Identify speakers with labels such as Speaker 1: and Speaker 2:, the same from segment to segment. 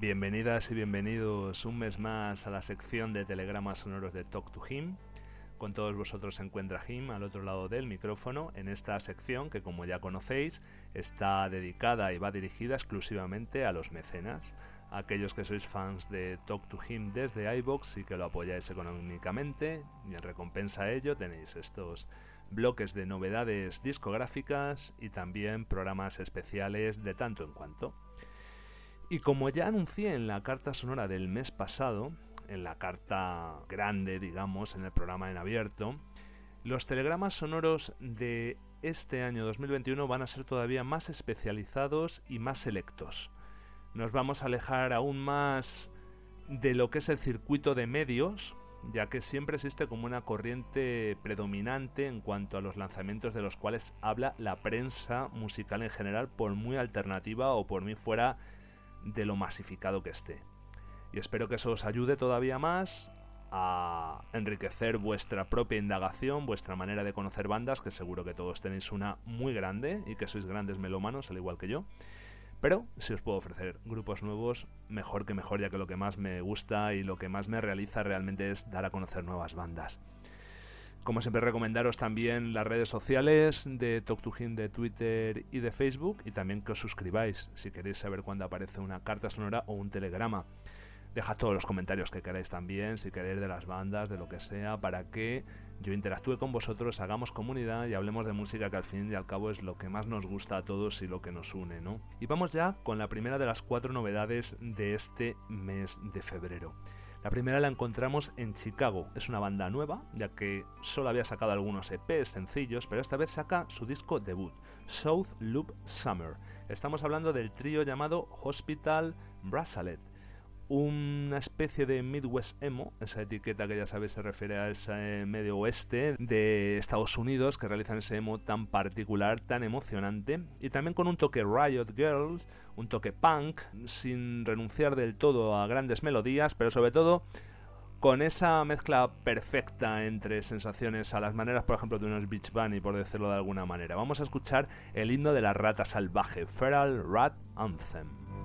Speaker 1: Bienvenidas y bienvenidos un mes más a la sección de telegramas sonoros de Talk to Him. Con todos vosotros se encuentra Him al otro lado del micrófono en esta sección que como ya conocéis está dedicada y va dirigida exclusivamente a los mecenas, aquellos que sois fans de Talk to Him desde iBox y que lo apoyáis económicamente y en recompensa a ello tenéis estos bloques de novedades discográficas y también programas especiales de tanto en cuanto. Y como ya anuncié en la carta sonora del mes pasado, en la carta grande, digamos, en el programa en abierto, los telegramas sonoros de este año 2021 van a ser todavía más especializados y más selectos. Nos vamos a alejar aún más de lo que es el circuito de medios, ya que siempre existe como una corriente predominante en cuanto a los lanzamientos de los cuales habla la prensa musical en general, por muy alternativa o por muy fuera de lo masificado que esté. Y espero que eso os ayude todavía más a enriquecer vuestra propia indagación, vuestra manera de conocer bandas, que seguro que todos tenéis una muy grande y que sois grandes melómanos, al igual que yo. Pero si os puedo ofrecer grupos nuevos, mejor que mejor, ya que lo que más me gusta y lo que más me realiza realmente es dar a conocer nuevas bandas. Como siempre, recomendaros también las redes sociales de Talk to Him de Twitter y de Facebook y también que os suscribáis si queréis saber cuándo aparece una carta sonora o un telegrama. Dejad todos los comentarios que queráis también, si queréis de las bandas, de lo que sea, para que yo interactúe con vosotros, hagamos comunidad y hablemos de música que al fin y al cabo es lo que más nos gusta a todos y lo que nos une, ¿no? Y vamos ya con la primera de las cuatro novedades de este mes de febrero. La primera la encontramos en Chicago. Es una banda nueva, ya que solo había sacado algunos EPs sencillos, pero esta vez saca su disco debut, South Loop Summer. Estamos hablando del trío llamado Hospital Bracelet una especie de Midwest Emo, esa etiqueta que ya sabéis se refiere a ese medio oeste de Estados Unidos que realizan ese emo tan particular, tan emocionante, y también con un toque Riot Girls, un toque punk, sin renunciar del todo a grandes melodías, pero sobre todo con esa mezcla perfecta entre sensaciones a las maneras, por ejemplo, de unos Beach Bunny, por decirlo de alguna manera. Vamos a escuchar el himno de la rata salvaje, Feral Rat Anthem.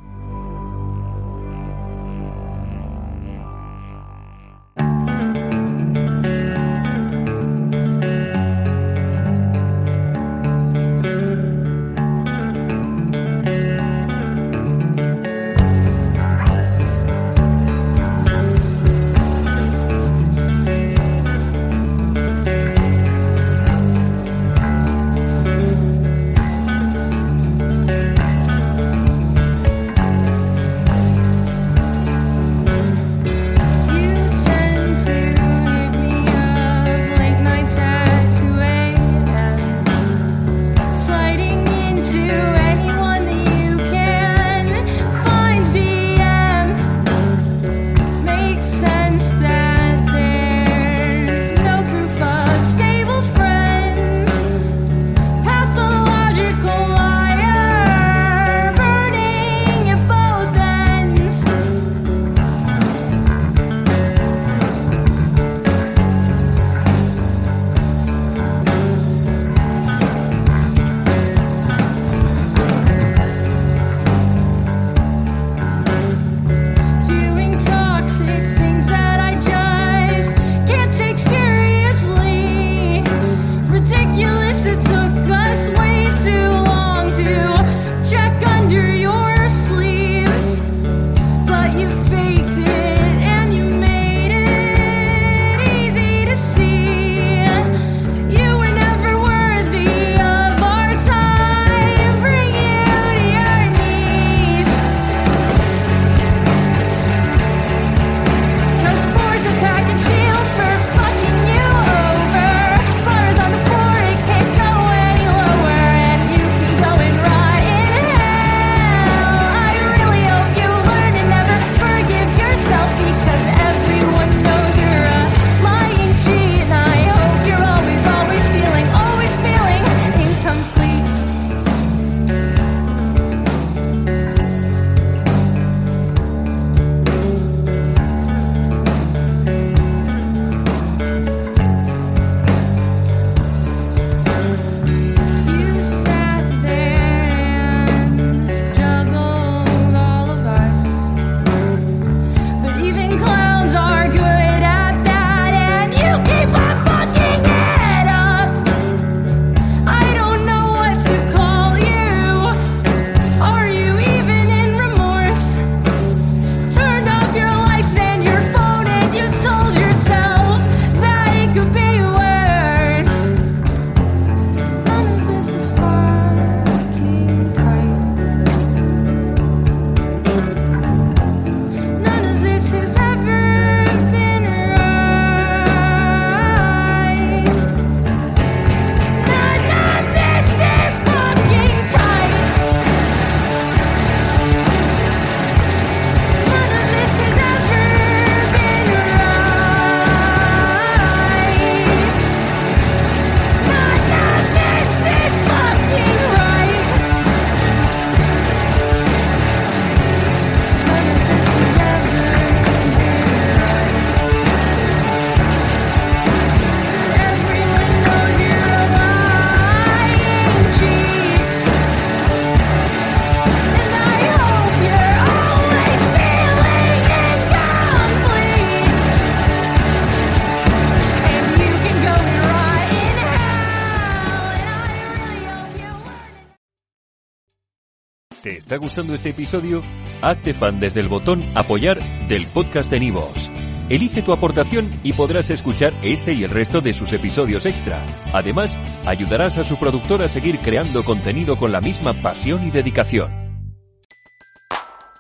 Speaker 2: Está gustando este episodio? Hazte fan desde el botón Apoyar del podcast de Nivos. Elige tu aportación y podrás escuchar este y el resto de sus episodios extra. Además, ayudarás a su productor a seguir creando contenido con la misma pasión y dedicación.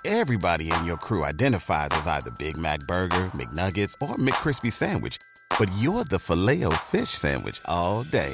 Speaker 3: Everybody in your crew identifies as either Big Mac Burger, McNuggets, or McCrispy Sandwich. But you're the filet fish Sandwich all day.